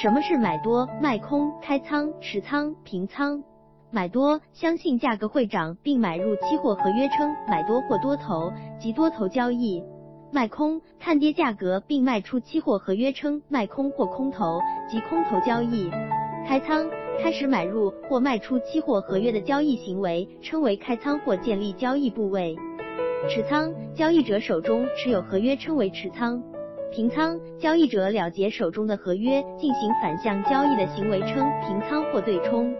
什么是买多、卖空、开仓、持仓、平仓？买多，相信价格会涨，并买入期货合约，称买多或多头，即多头交易；卖空，看跌价格并卖出期货合约，称卖空或空头，即空头交易；开仓，开始买入或卖出期货合约的交易行为，称为开仓或建立交易部位；持仓，交易者手中持有合约，称为持仓。平仓交易者了结手中的合约，进行反向交易的行为称平仓或对冲。